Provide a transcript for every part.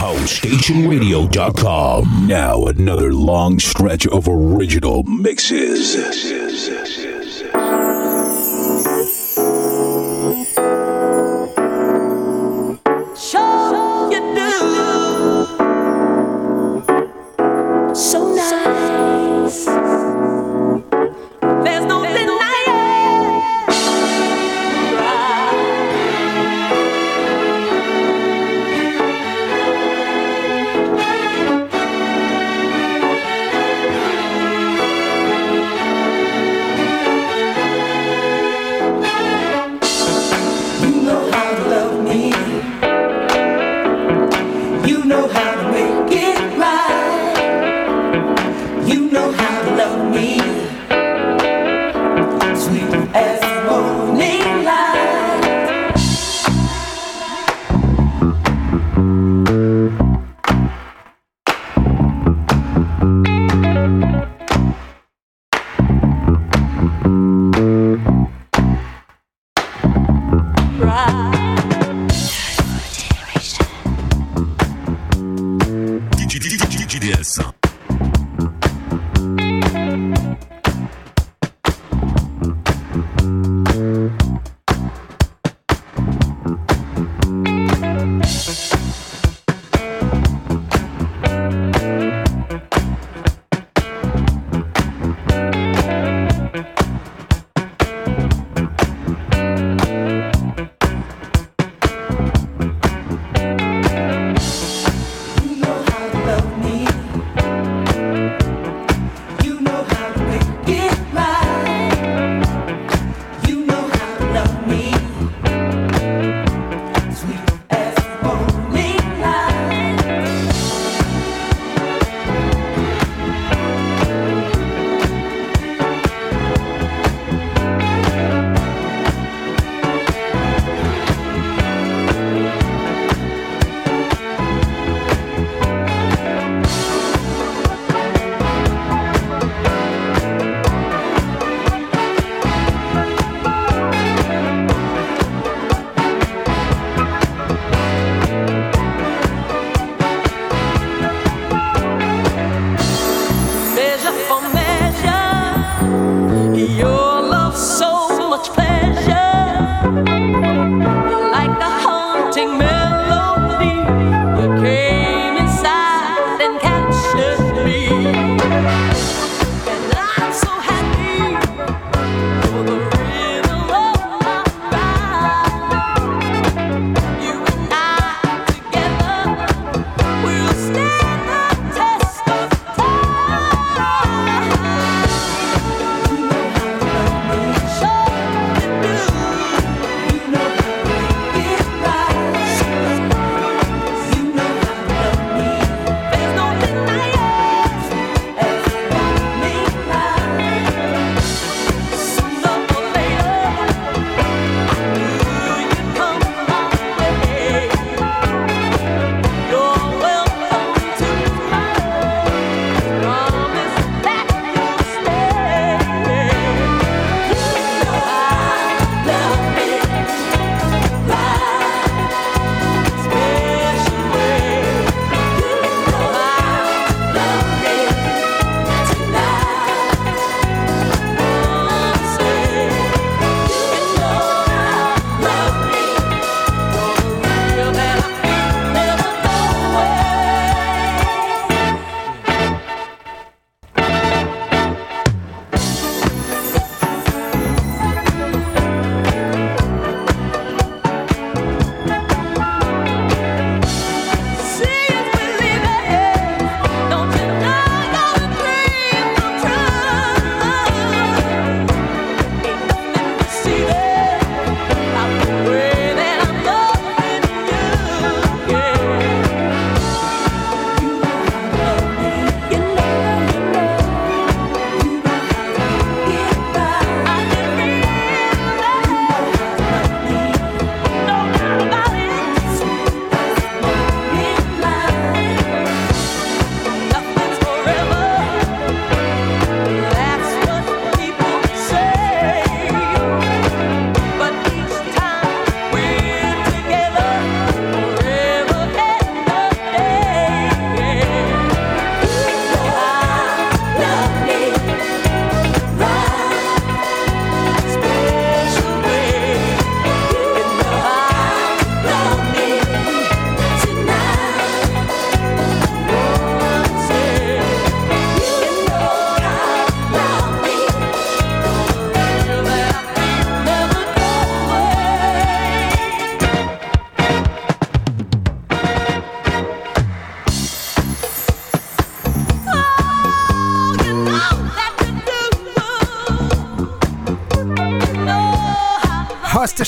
HouseStationRadio.com. Now another long stretch of original mixes.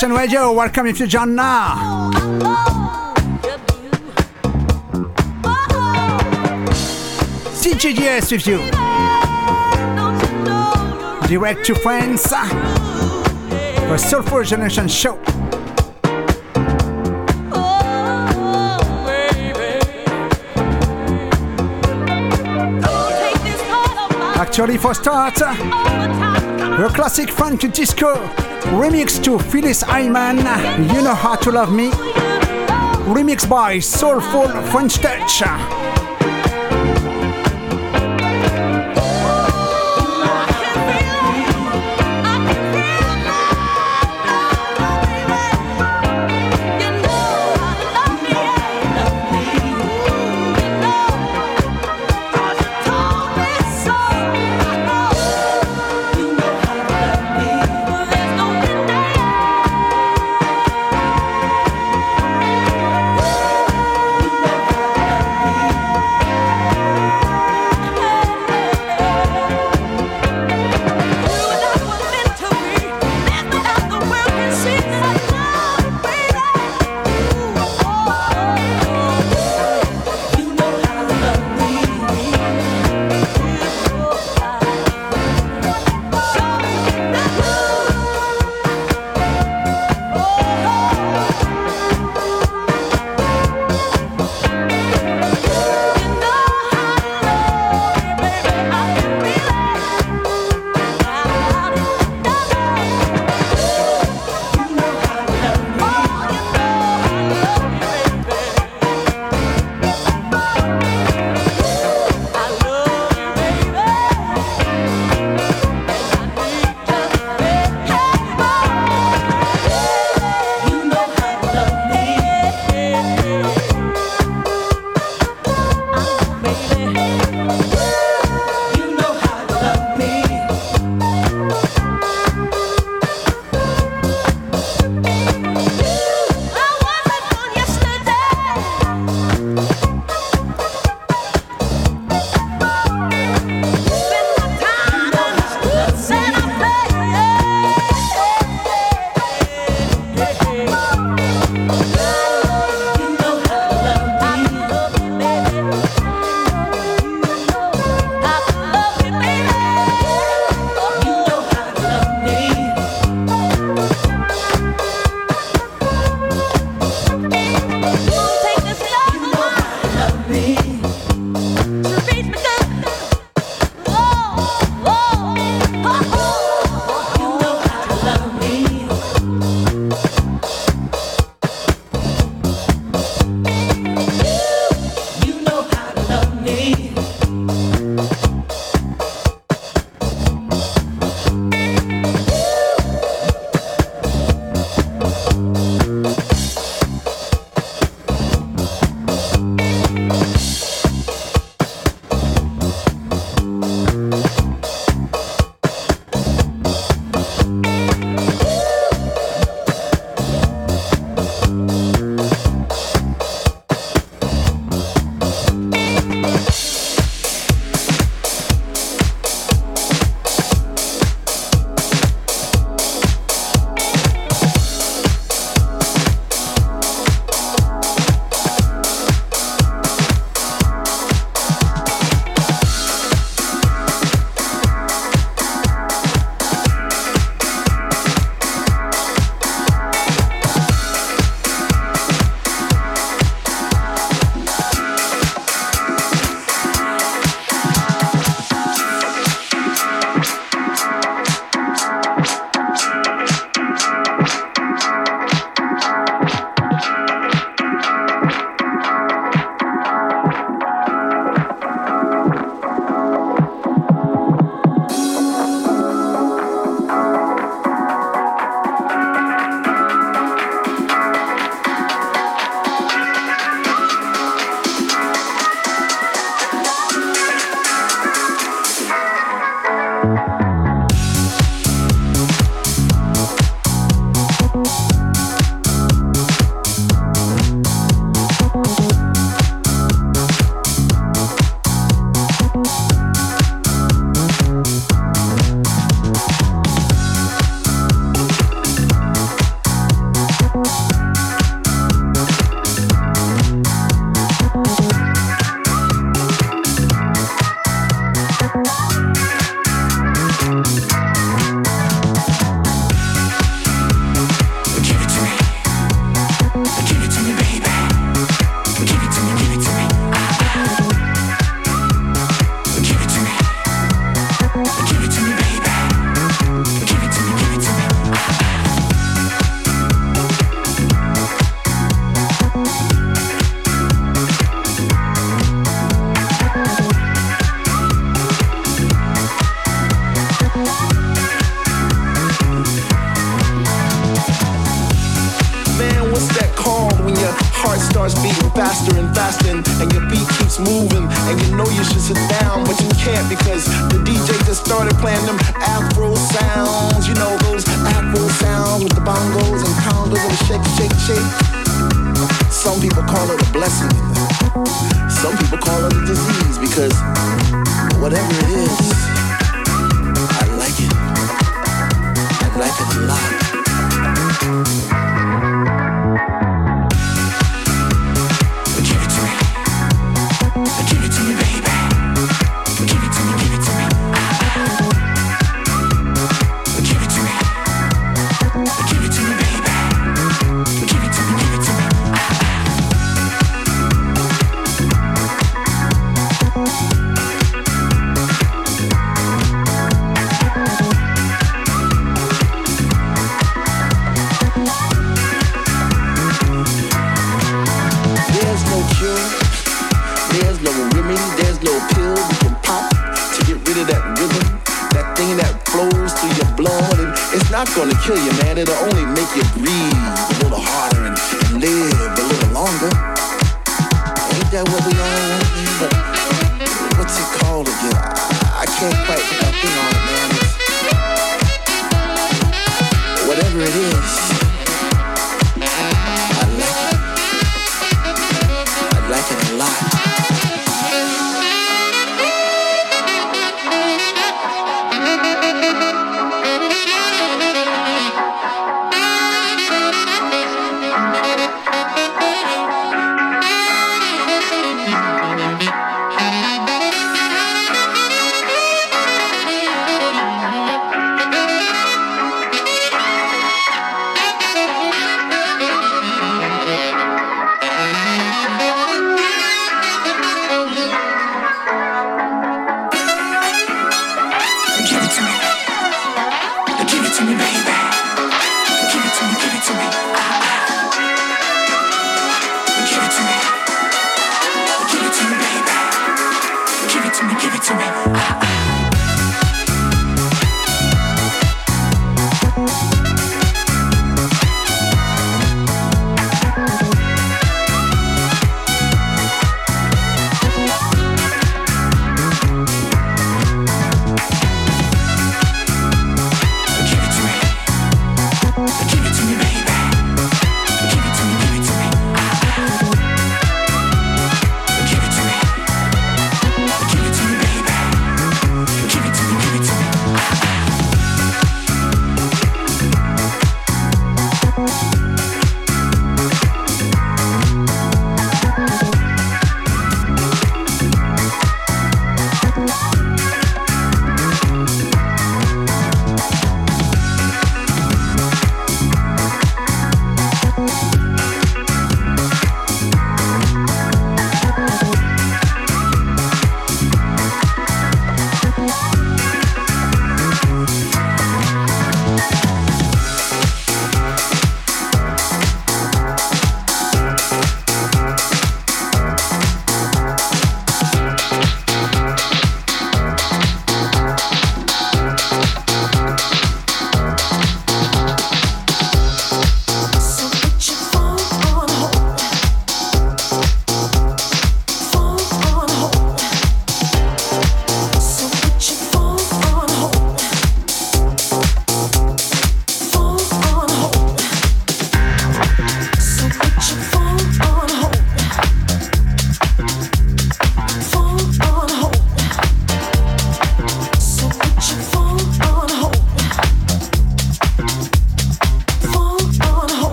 Station Radio. Welcome if you join now. CGGS with you. Direct to friends for Soulful Generation Show. Actually, for start, the classic funk disco remix to Phyllis Hyman, You Know How to Love Me, remix by Soulful French Touch. shape. Some people call it a blessing. Some people call it a disease because whatever it is, kill you, man. It'll only make you bleed.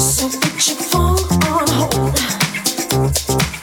So put your phone on hold.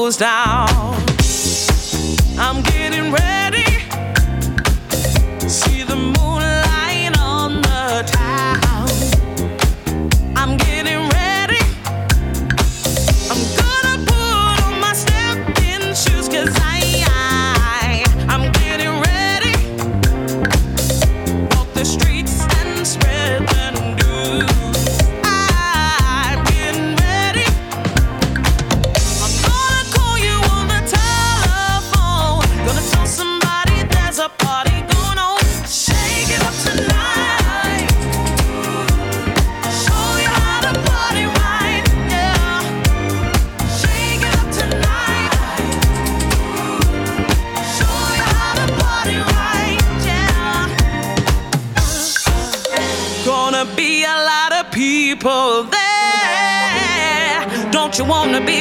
Goes down. you wanna be.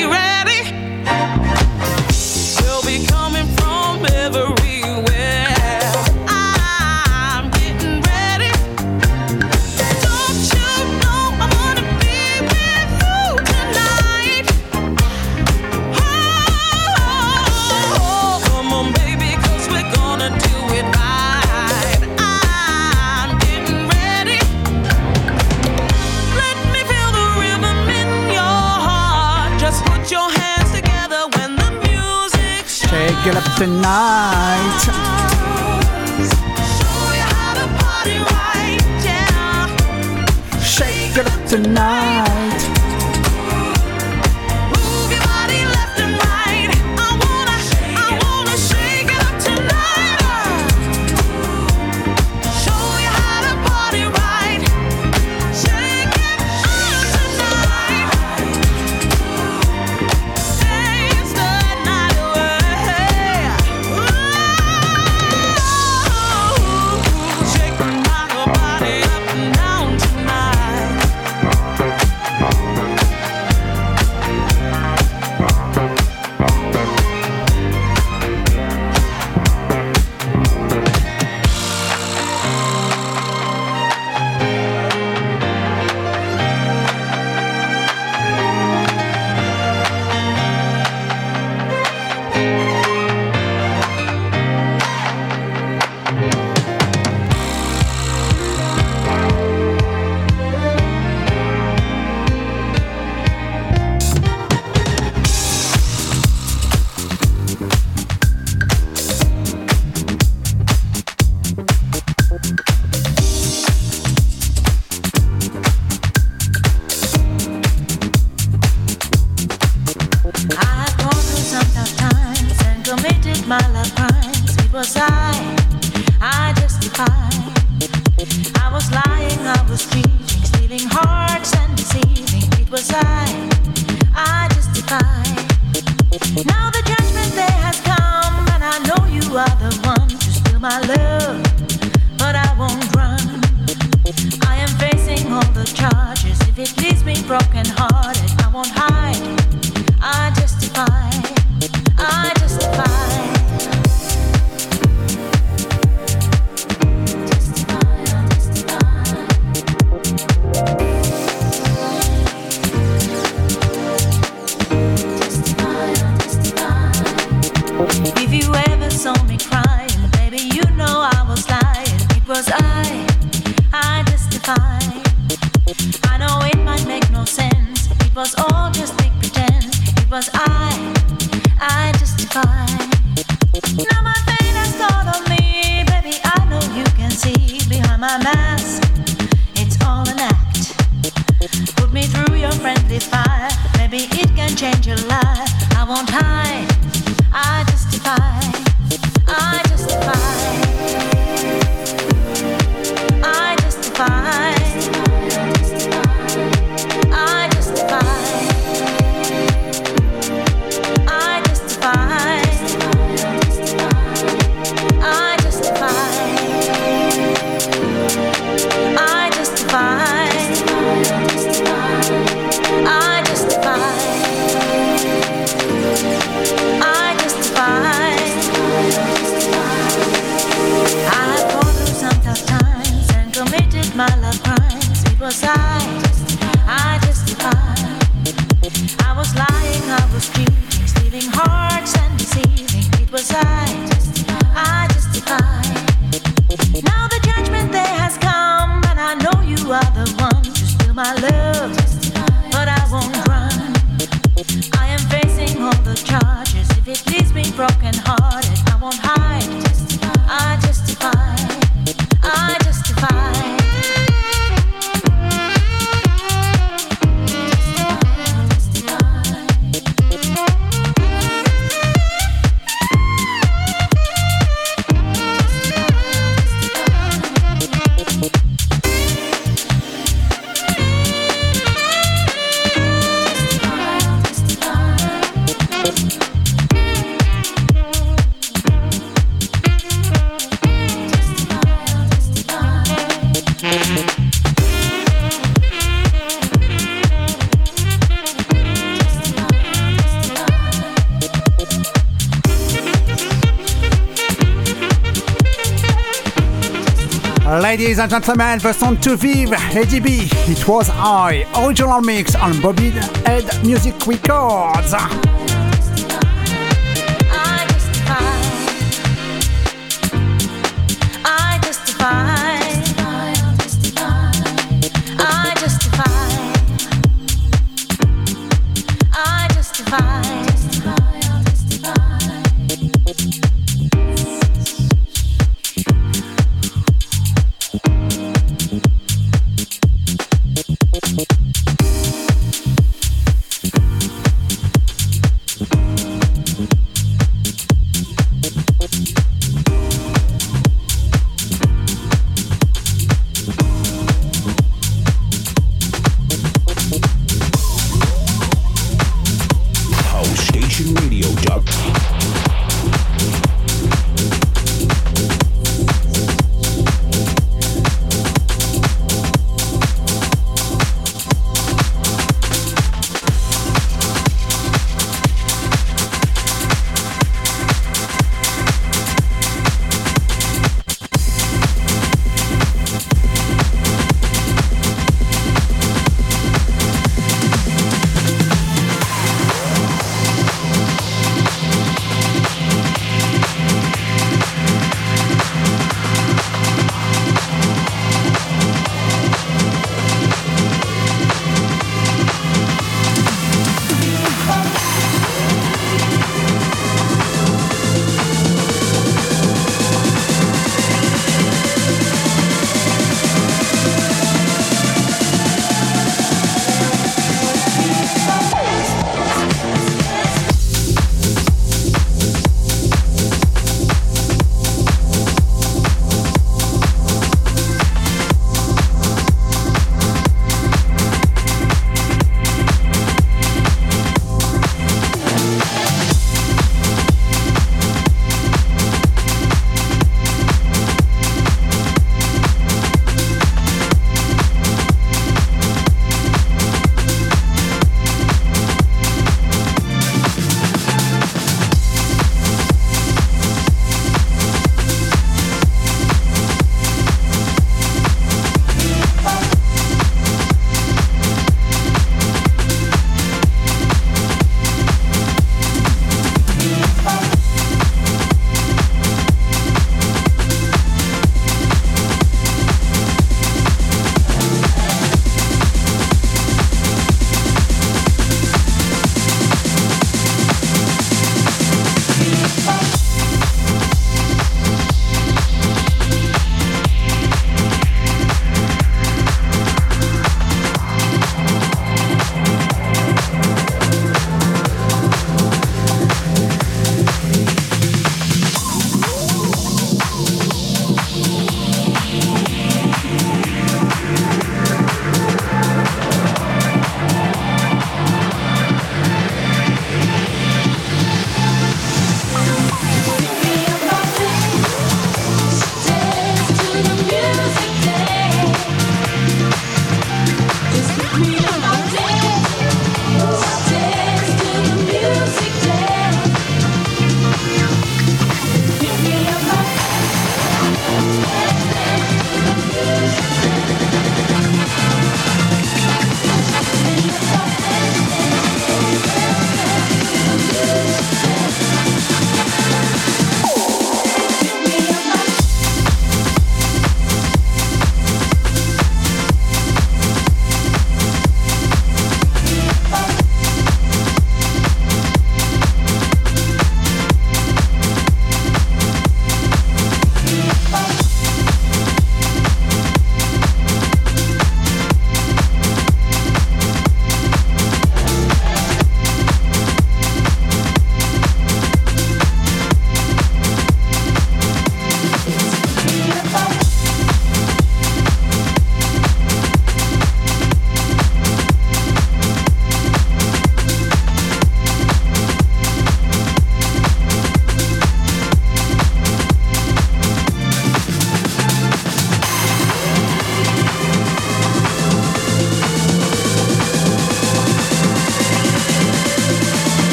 Ladies and gentlemen, the song to vive, Eddie B. It was I, original mix on Bobby Head Music Records.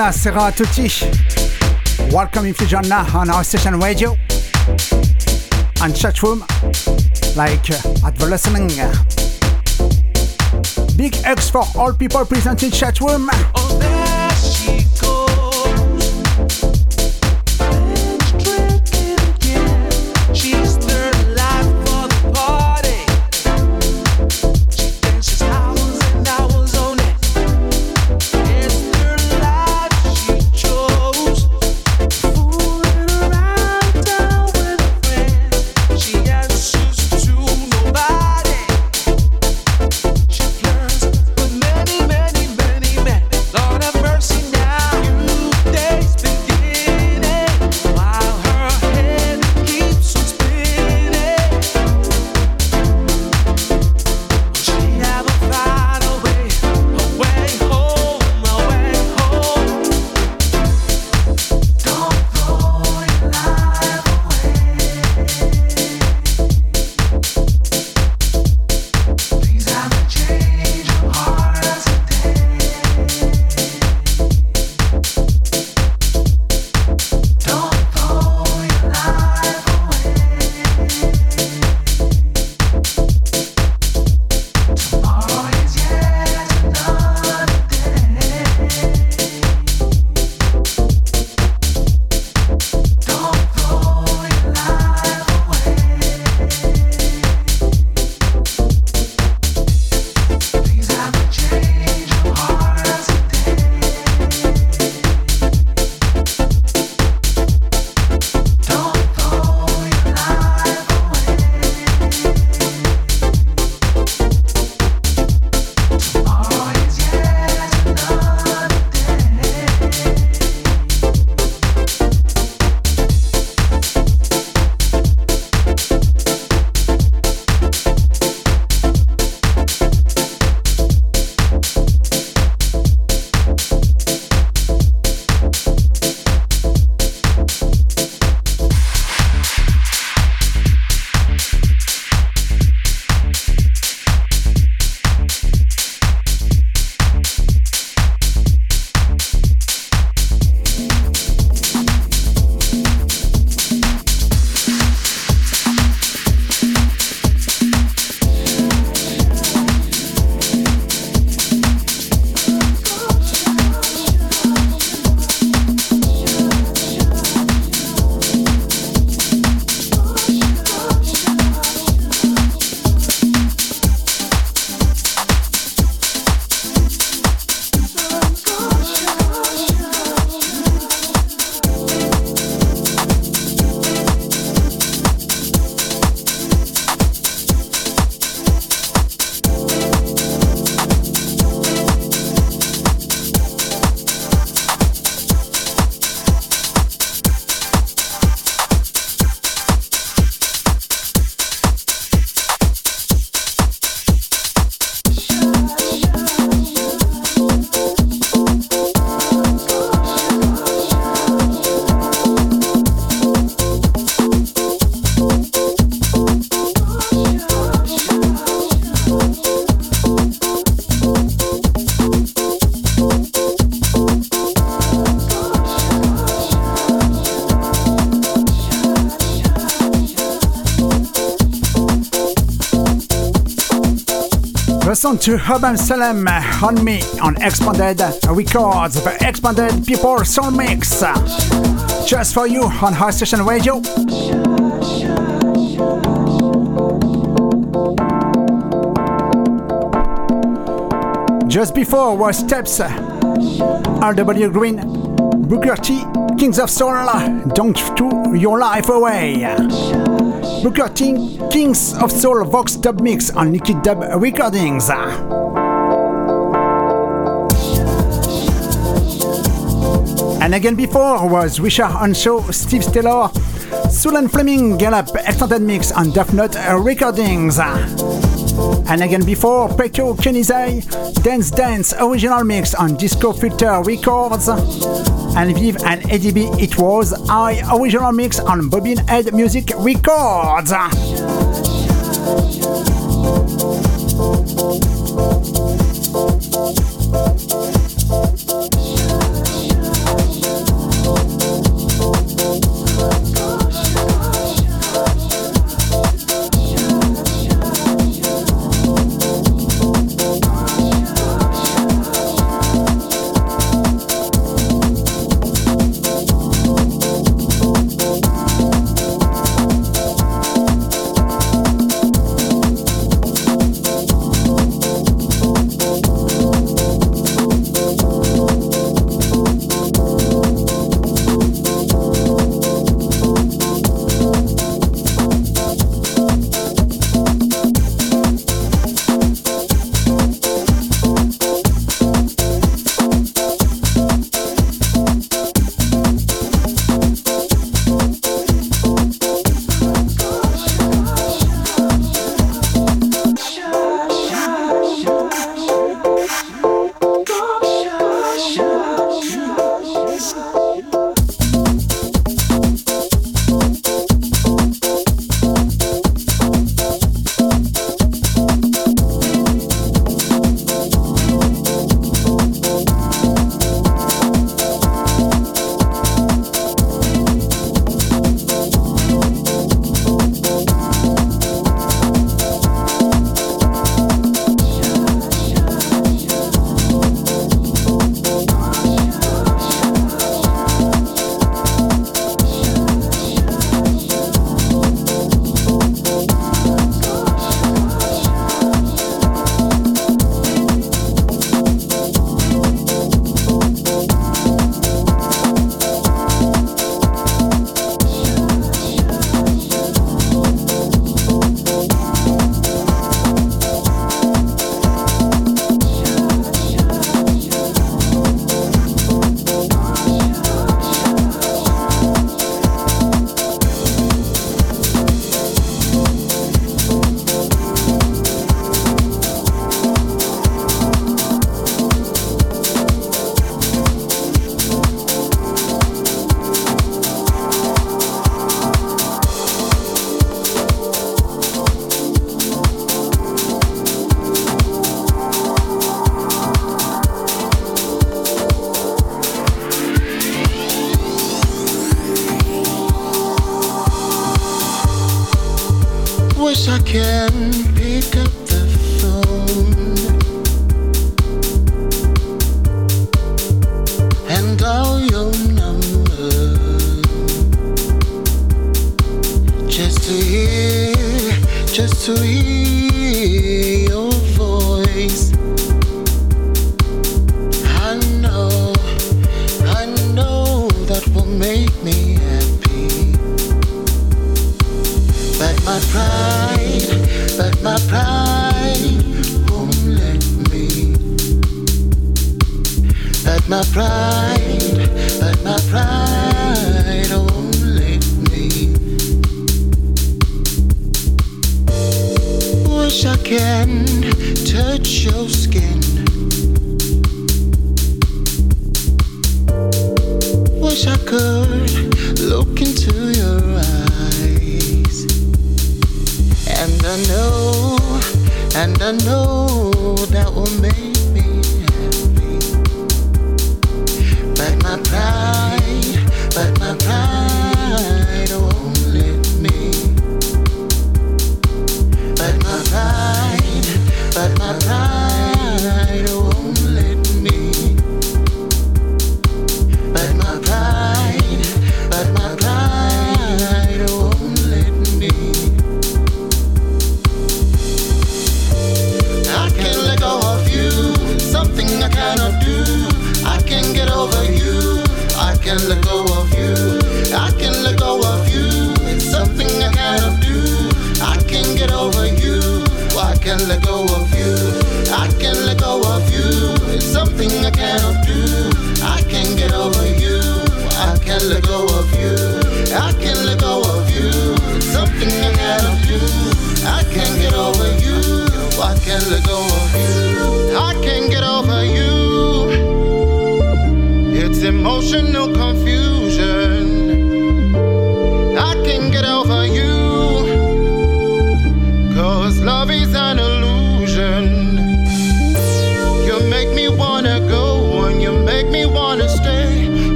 Buonasera a tutti. Welcome if you on our station radio and chat room like uh, at the listening. Big X for all people present in chat room. To Urban Salem on me on Expanded Records, the Expanded People Soul Mix. Just for you on High Station Radio. Just before was Steps, RW Green, Booker T, Kings of Soul, Don't Throw Your Life Away. Booker Kings of Soul Vox Dub Mix on Liquid Dub Recordings. And again before was Richard Henshaw, Steve Stellar, Sulan Fleming Gallup Extended Mix on Duff Note Recordings. And again before, Petro Kenizai, Dance Dance original mix on Disco Filter Records. And Viv and Eddie B, it was I original mix on Bobbin Head Music Records. But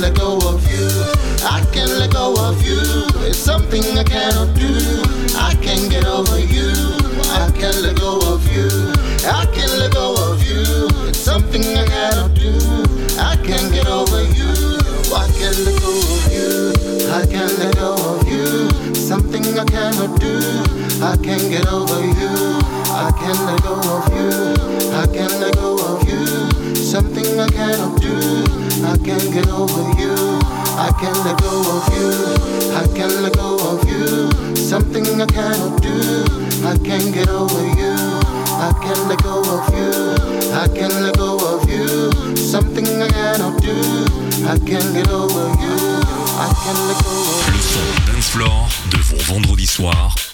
let go of you. I can't let go of you. It's something I cannot do. I can't get over you. I can't let go of you. I can't let go of you. It's something I cannot do. I can't get over you. I can't let go of you. I can't let go of you. Something I cannot do. I can't get over you. I can't let go of you. I can't let go of you. Something I cannot do. I can't get over you. I can't let go of you. I can't let go of you. Something I cannot do. I can't get over you. I can't let go of you. I can't let go of you. Something I cannot do. I can't get over you. I can't let go of you. Le son Dance Floor de vos vendredis soirs.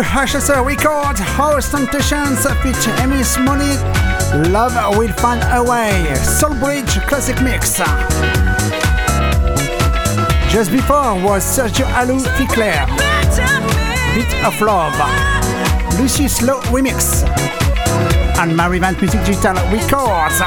To HSR Records, House Temptations feat Emis Money, Love Will Find a Way, Soul Bridge Classic Mix. Just before was Sergio Alou Ficlair, Beat of Love, Lucy Slow Remix, and Marivant Music Digital Records.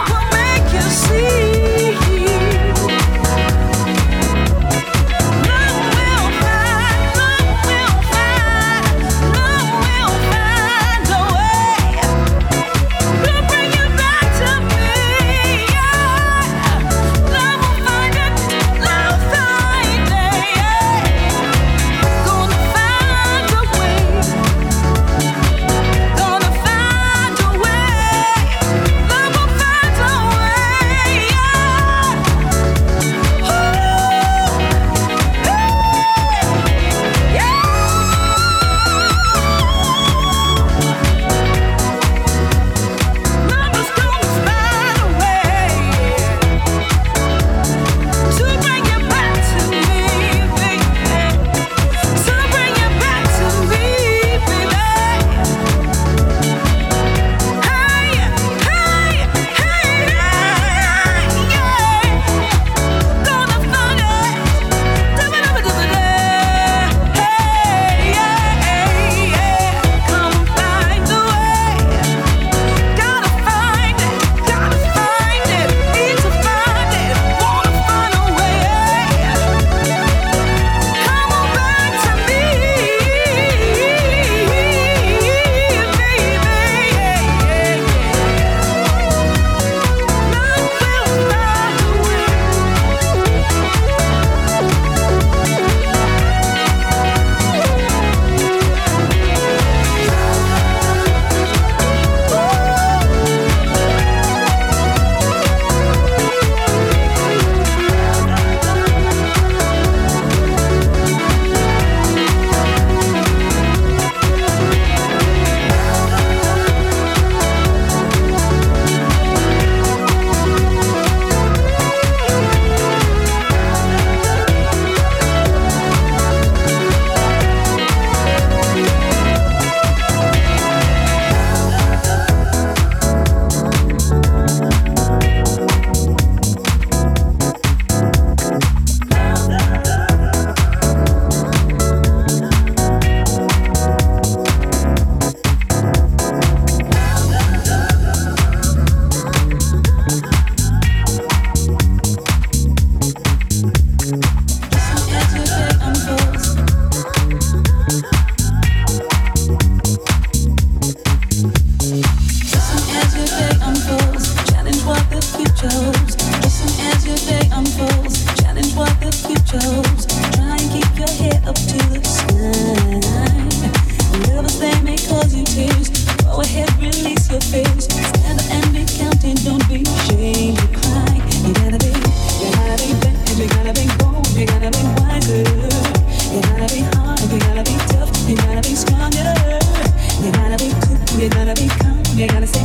You gotta be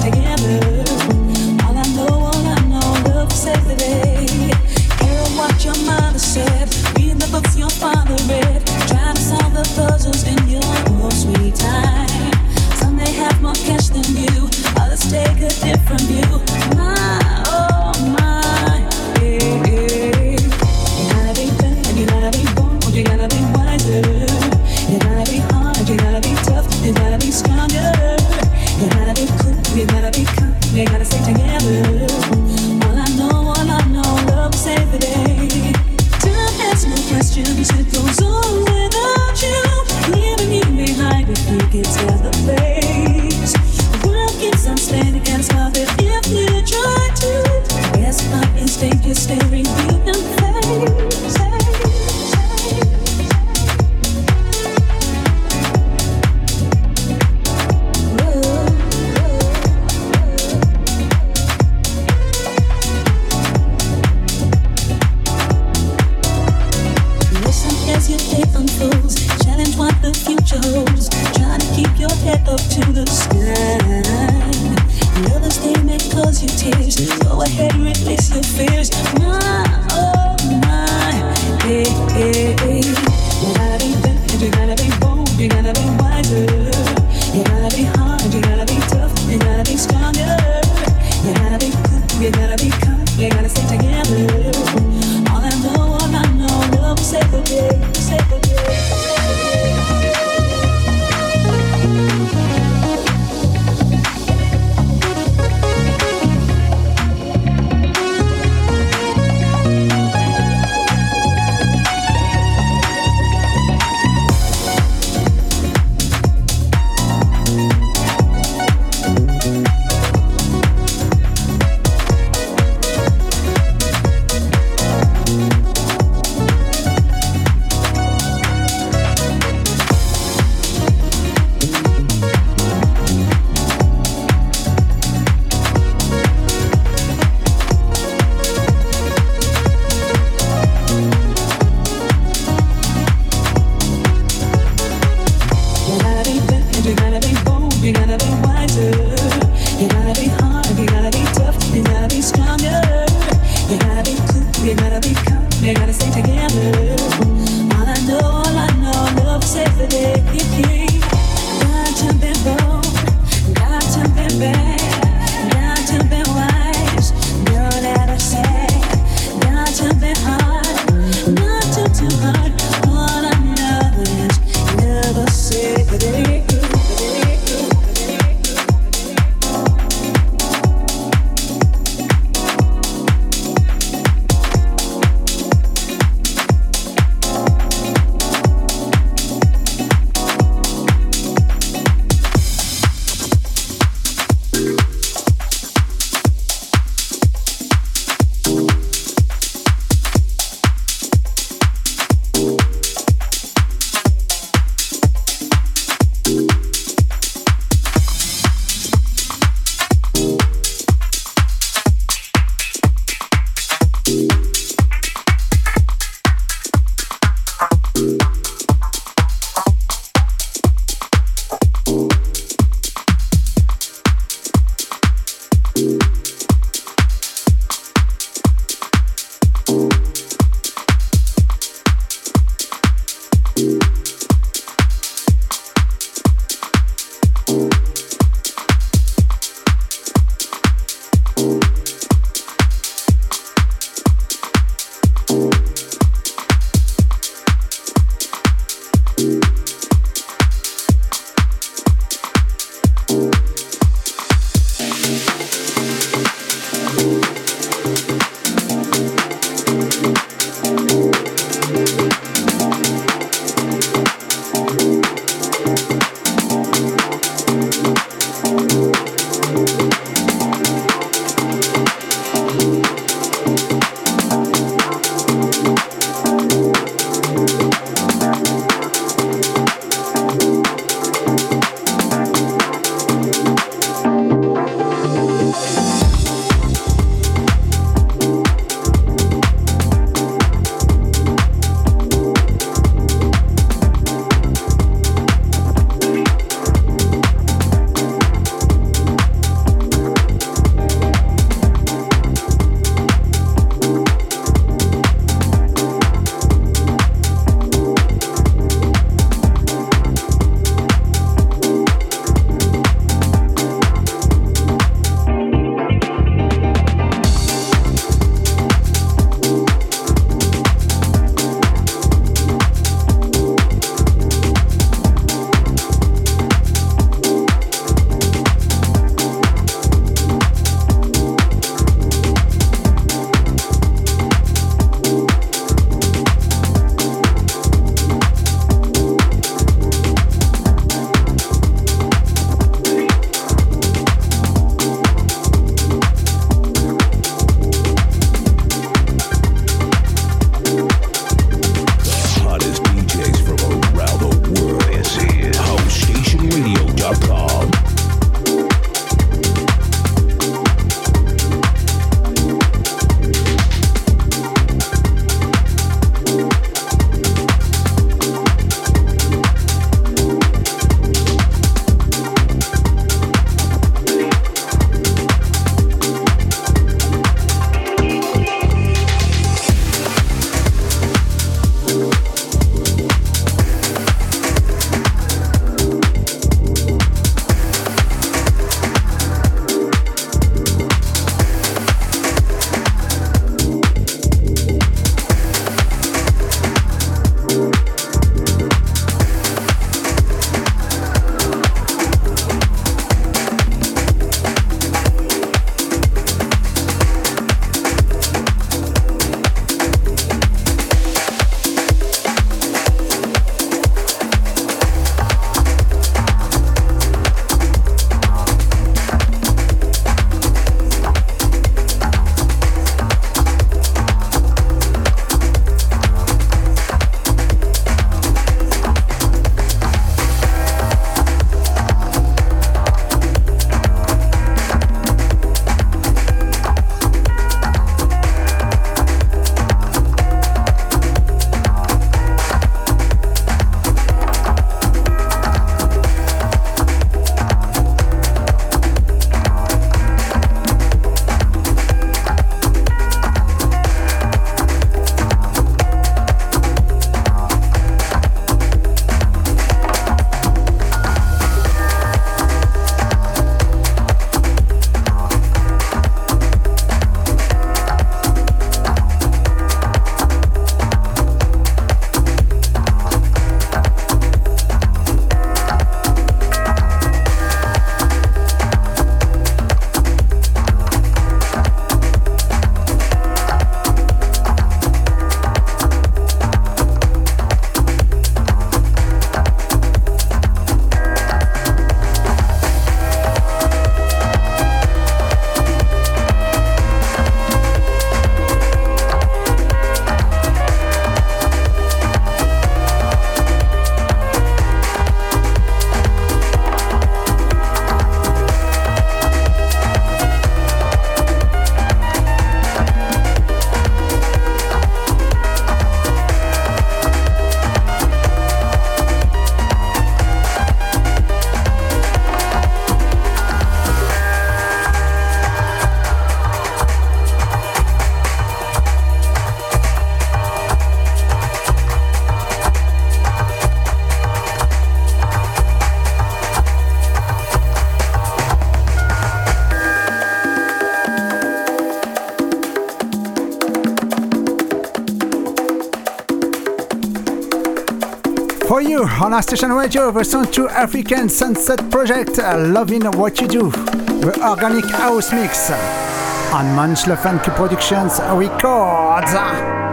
on our station radio, the Sound to African Sunset Project, uh, Loving What You Do, the Organic House Mix on Manchler Funky Productions Records.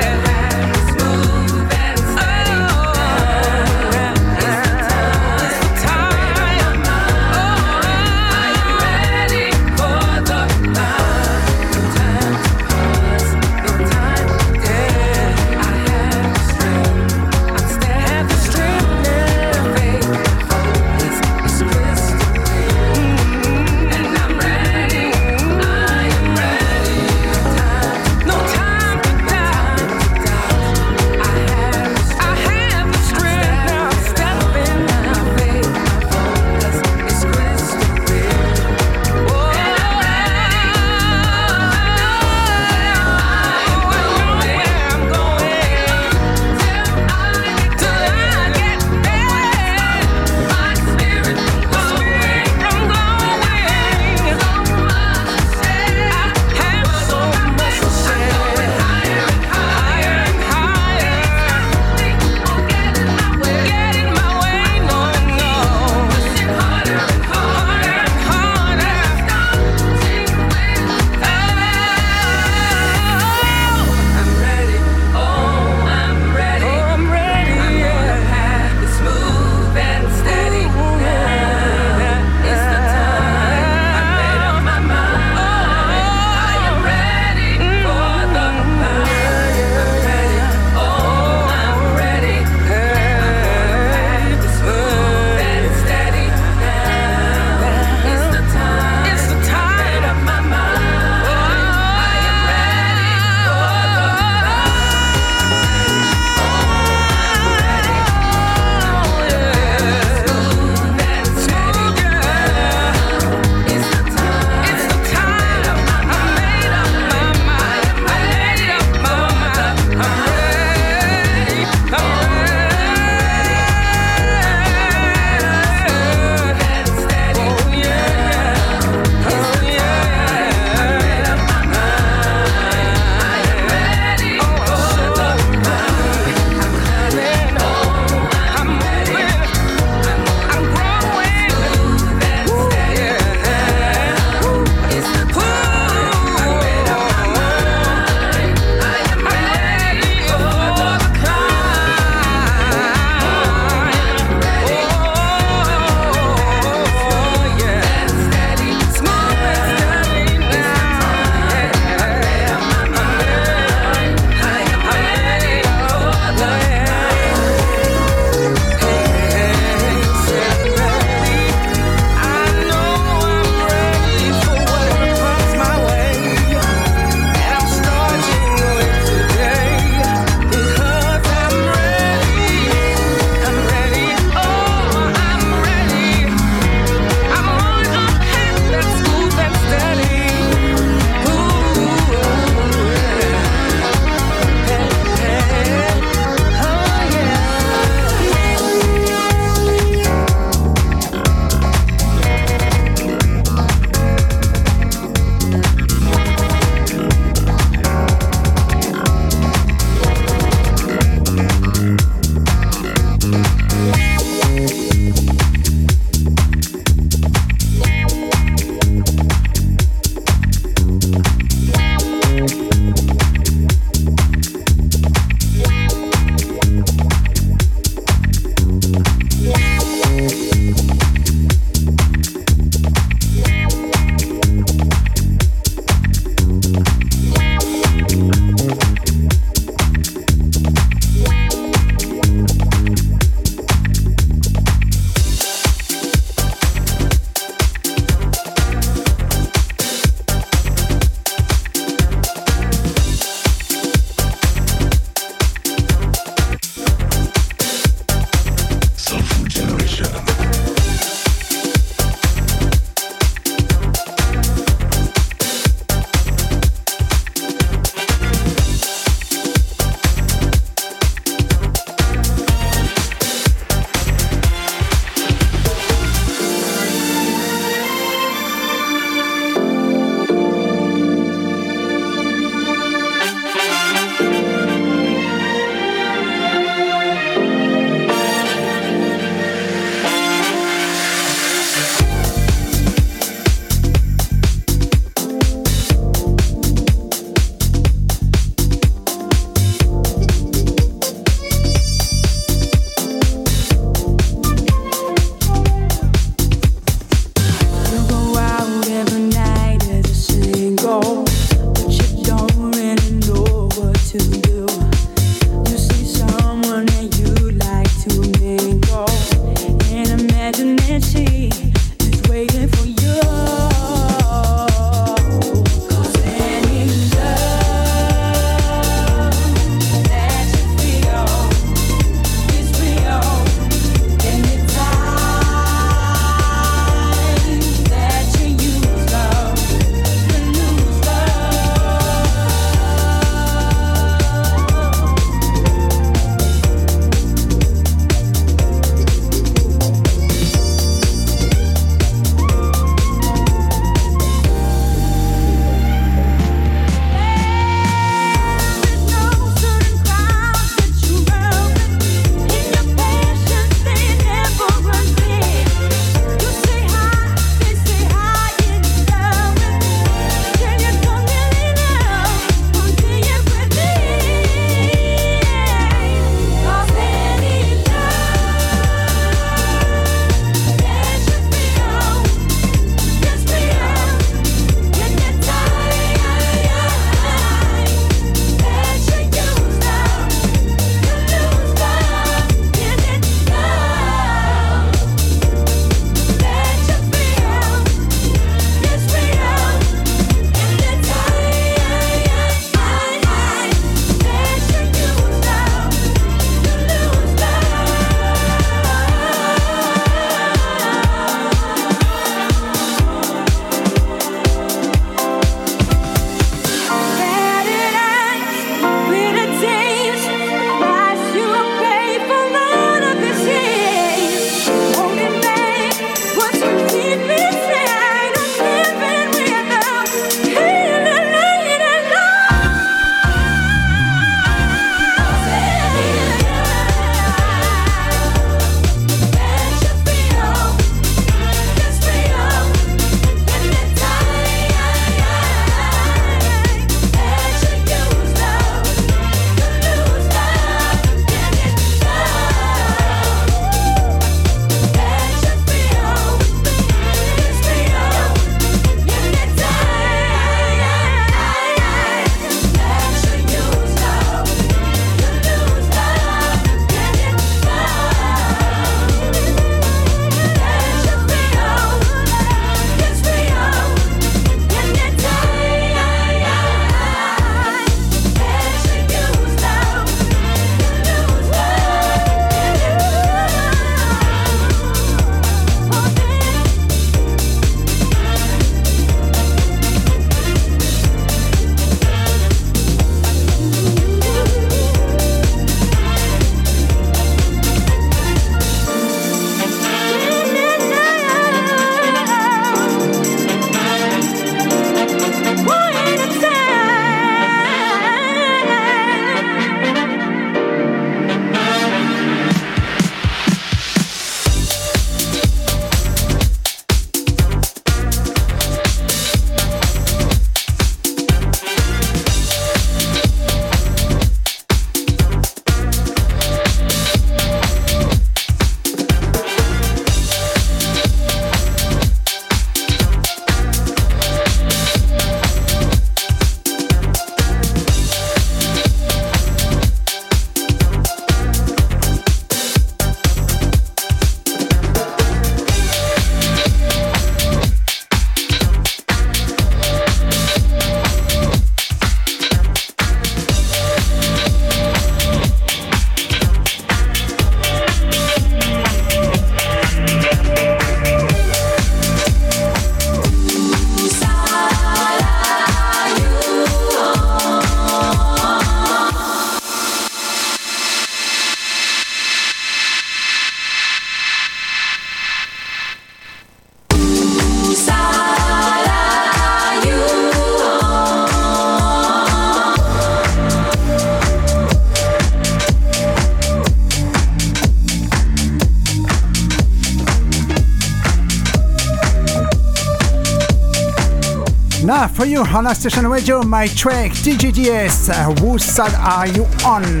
for you on our station radio, my track DGDS. Uh, whose side are you on?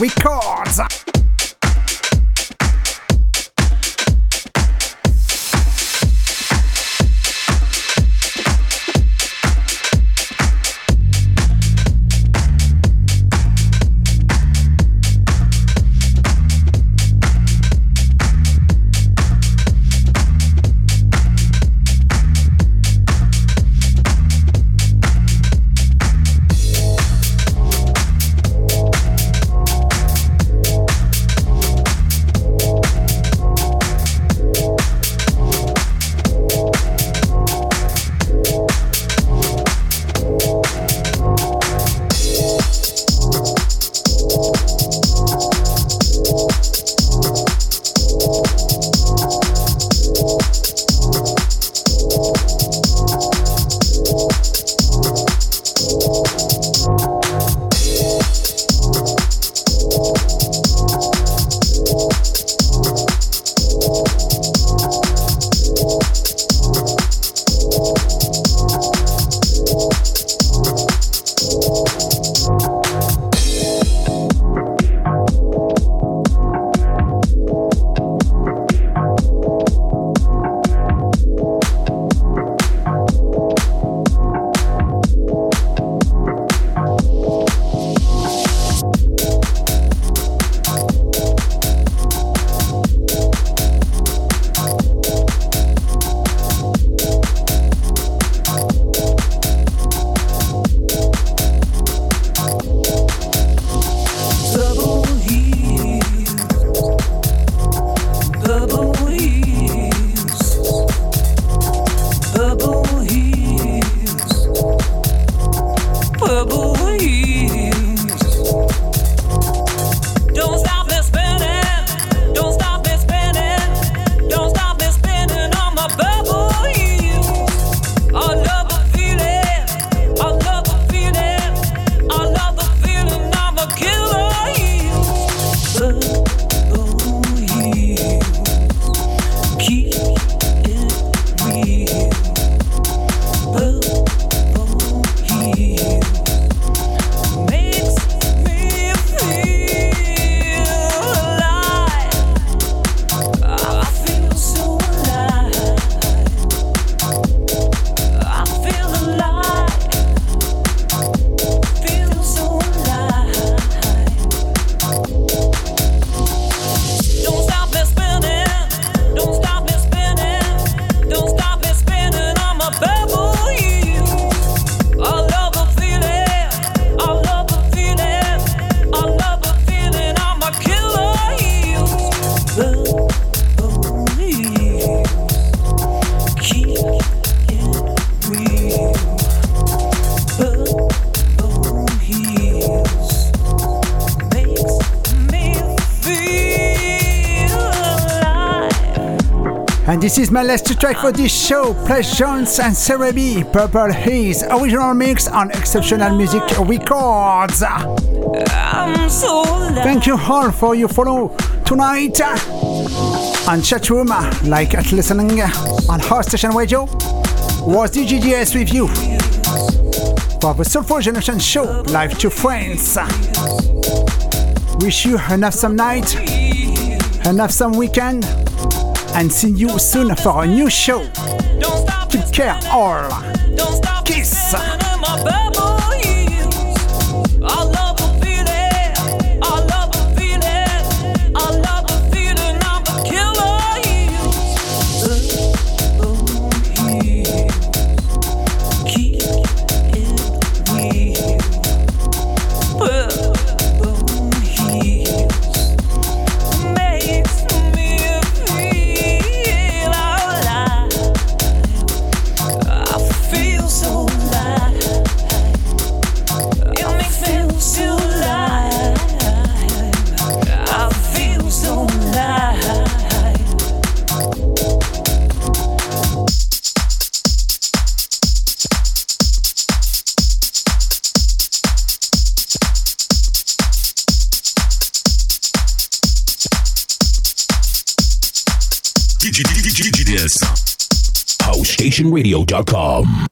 we. Is my last track for this show. Pledge Jones and Cerebi, Purple Haze, original mix on Exceptional Music Records. So Thank you all for your follow tonight on chatroom, like at listening on House Station Radio. Was DJ DS with you for the Soulful Generation Show, live to friends. Wish you an awesome night, an awesome weekend, and see you soon for a new show. Take care, all. HouseStationRadio.com.